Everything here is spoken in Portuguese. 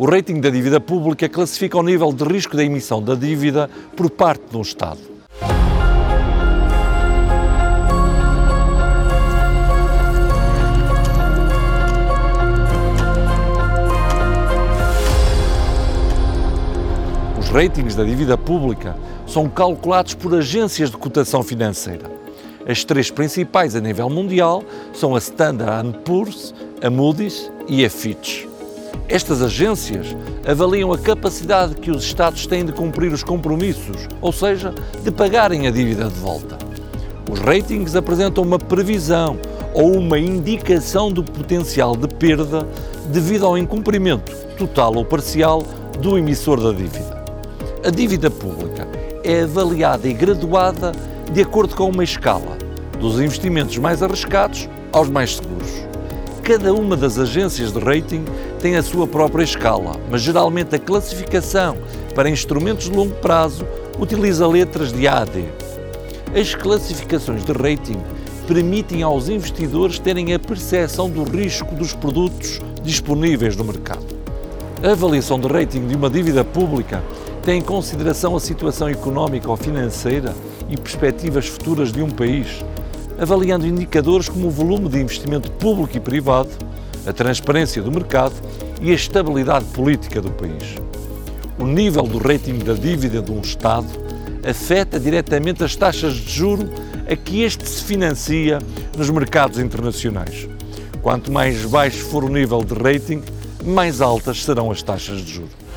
O rating da dívida pública classifica o nível de risco da emissão da dívida por parte um Estado. Os ratings da dívida pública são calculados por agências de cotação financeira. As três principais a nível mundial são a Standard Poor's, a Moody's e a Fitch. Estas agências avaliam a capacidade que os Estados têm de cumprir os compromissos, ou seja, de pagarem a dívida de volta. Os ratings apresentam uma previsão ou uma indicação do potencial de perda devido ao incumprimento, total ou parcial, do emissor da dívida. A dívida pública é avaliada e graduada de acordo com uma escala, dos investimentos mais arriscados aos mais seguros. Cada uma das agências de rating tem a sua própria escala, mas geralmente a classificação para instrumentos de longo prazo utiliza letras de A a D. As classificações de rating permitem aos investidores terem a percepção do risco dos produtos disponíveis no mercado. A avaliação de rating de uma dívida pública tem em consideração a situação económica ou financeira e perspectivas futuras de um país, avaliando indicadores como o volume de investimento público e privado, a transparência do mercado e a estabilidade política do país. O nível do rating da dívida de um Estado afeta diretamente as taxas de juro a que este se financia nos mercados internacionais. Quanto mais baixo for o nível de rating, mais altas serão as taxas de juro.